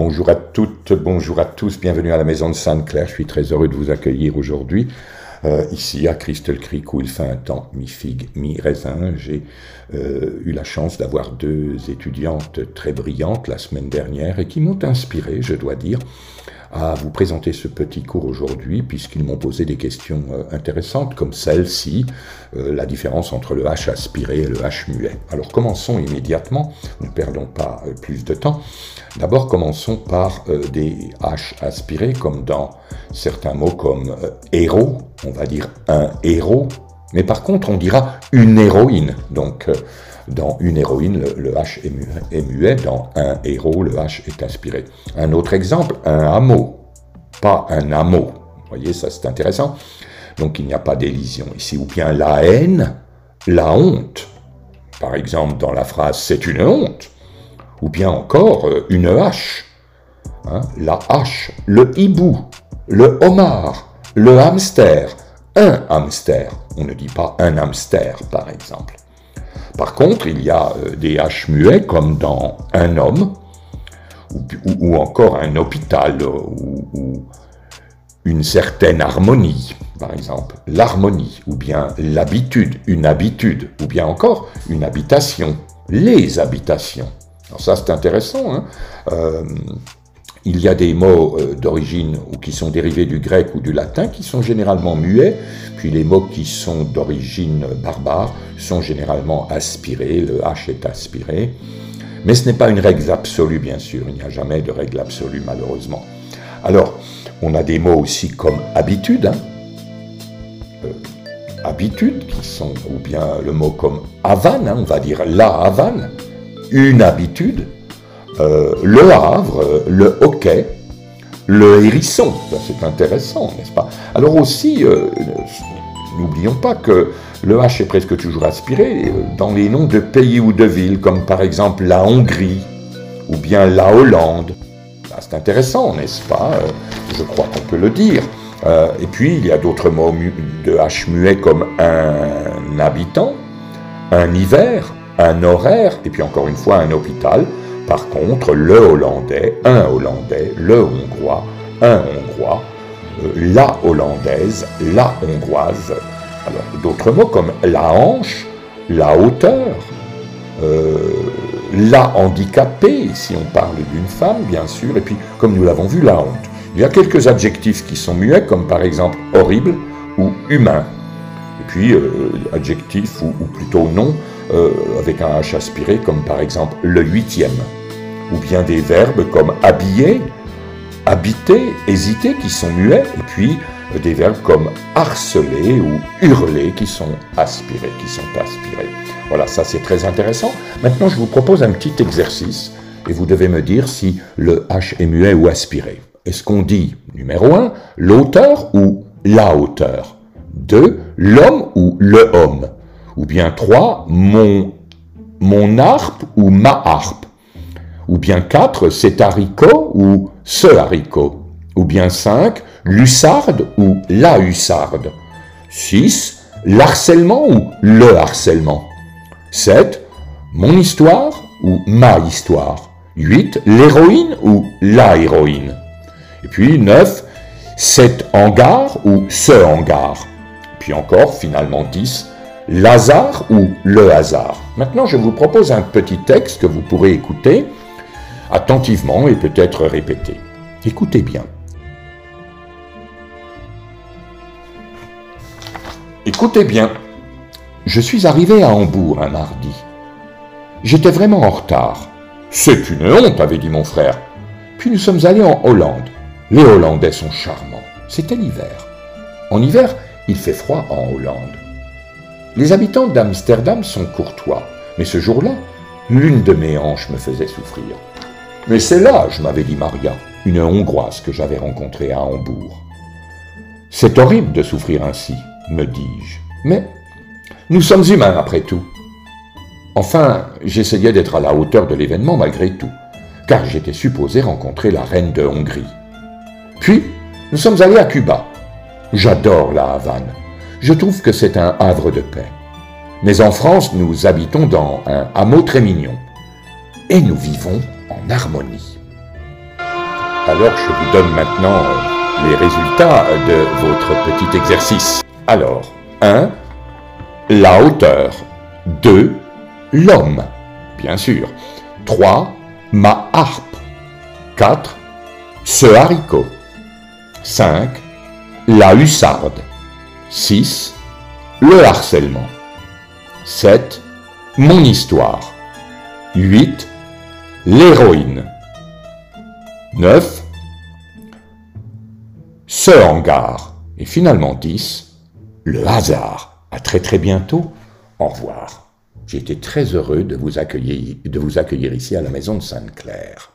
bonjour à tous, bienvenue à la maison de Sainte-Claire. Je suis très heureux de vous accueillir aujourd'hui. Euh, ici à Crystal Creek où il fait un temps mi-figue, mi-raisin. J'ai euh, eu la chance d'avoir deux étudiantes très brillantes la semaine dernière et qui m'ont inspiré, je dois dire, à vous présenter ce petit cours aujourd'hui, puisqu'ils m'ont posé des questions euh, intéressantes, comme celle-ci, euh, la différence entre le H aspiré et le H muet. Alors commençons immédiatement, ne perdons pas euh, plus de temps. D'abord commençons par des H aspirés, comme dans certains mots comme héros, on va dire un héros, mais par contre on dira une héroïne. Donc dans une héroïne, le, H est muet, Dans un héros, le H est aspiré. Un autre exemple, un hameau. Pas un hameau. Vous voyez, ça c'est intéressant. Donc il n'y a pas d'élision ici. Ou bien la haine, la honte. Par exemple, dans la phrase c'est une honte. Ou bien encore euh, une hache. Hein, la hache, le hibou, le homard, le hamster, un hamster. On ne dit pas un hamster, par exemple. Par contre, il y a euh, des H muets comme dans un homme, ou, encore un hôpital, euh, ou, une certaine harmonie, par exemple, l'harmonie, ou bien l'habitude, une habitude, ou bien encore une habitation, les habitations. Alors ça, c'est intéressant. Hein euh, il y a des mots euh, d'origine ou qui sont dérivés du grec ou du latin qui sont généralement muets, puis les mots qui sont d'origine barbare sont généralement aspirés, le H est aspiré. Mais ce n'est pas une règle absolue, bien sûr, il n'y a jamais de règle absolue, malheureusement. Alors, on a des mots aussi comme habitude, hein. euh, habitude, qui sont, ou bien le mot comme havane, hein, on va dire la havane, une habitude, euh, le Havre, le hockey, le hérisson. C'est intéressant, n'est-ce pas? Alors aussi, euh, n'oublions pas que le H est presque toujours aspiré euh, dans les noms de pays ou de villes, comme par exemple la Hongrie ou bien la Hollande. C'est intéressant, n'est-ce pas? Je crois qu'on peut le dire. et puis, il y a d'autres mots de H muet comme un habitant, un hiver, un horaire, et puis encore une fois un hôpital. Par contre, le hollandais, un hollandais, le hongrois, un hongrois, euh, la hollandaise, la hongroise. Alors, d'autres mots comme la hanche, la hauteur, euh, la handicapée, si on parle d'une femme, bien sûr, et puis, comme nous l'avons vu, la honte. Il y a quelques adjectifs qui sont muets, comme par exemple horrible ou humain. Et puis, euh, adjectifs, ou, plutôt non, avec un H aspiré, comme par exemple le huitième ou bien des verbes comme habiller, habiter, hésiter qui sont muets, et puis euh, des verbes comme harceler ou hurler qui sont aspirés, qui sont aspirés. Voilà, ça c'est très intéressant. Maintenant, je vous propose un petit exercice et vous devez me dire si le H est muet ou aspiré. Est-ce qu'on dit, numéro 1, l'auteur ou la hauteur? 2, l'homme ou le homme? Ou bien 3, mon, mon harpe ou ma harpe? Ou bien 4, cet haricot ou ce haricot. Ou bien 5, l'hussarde ou la hussarde. 6, l'harcèlement ou le harcèlement. 7, mon histoire ou ma histoire. 8, l'héroïne ou la héroïne. Et puis 9, cet hangar ou ce hangar. Puis encore, finalement 10, l'hasard ou le hasard. Maintenant, je vous propose un petit texte que vous pourrez écouter attentivement et peut-être répéter. Écoutez bien. Écoutez bien. Je suis arrivé à Hambourg un mardi. J'étais vraiment en retard. C'est une honte, avait dit mon frère. Puis nous sommes allés en Hollande. Les Hollandais sont charmants. C'était l'hiver. En hiver, il fait froid en Hollande. Les habitants d'Amsterdam sont courtois, mais ce jour-là, l'une de mes hanches me faisait souffrir. Mais c'est là, je m'avais dit Maria, une Hongroise que j'avais rencontrée à Hambourg. C'est horrible de souffrir ainsi, me dis-je. Mais nous sommes humains après tout. Enfin, j'essayais d'être à la hauteur de l'événement malgré tout, car j'étais supposé rencontrer la reine de Hongrie. Puis, nous sommes allés à Cuba. J'adore la Havane. Je trouve que c'est un havre de paix. Mais en France, nous habitons dans un hameau très mignon. Et nous vivons Alors je vous donne maintenant euh, les résultats de votre petit exercice. Alors, 1. La hauteur. 2. L'homme. Bien sûr. 3. Ma harpe. 4. Ce haricot. 5. La hussarde. 6. Le harcèlement. 7. Mon histoire. 8. L'héroïne. 9. Ce hangar. Et finalement 10. Le hasard. À très très bientôt. Au revoir. J'ai été très heureux de vous accueillir, de vous accueillir ici à la maison de Sainte-Claire.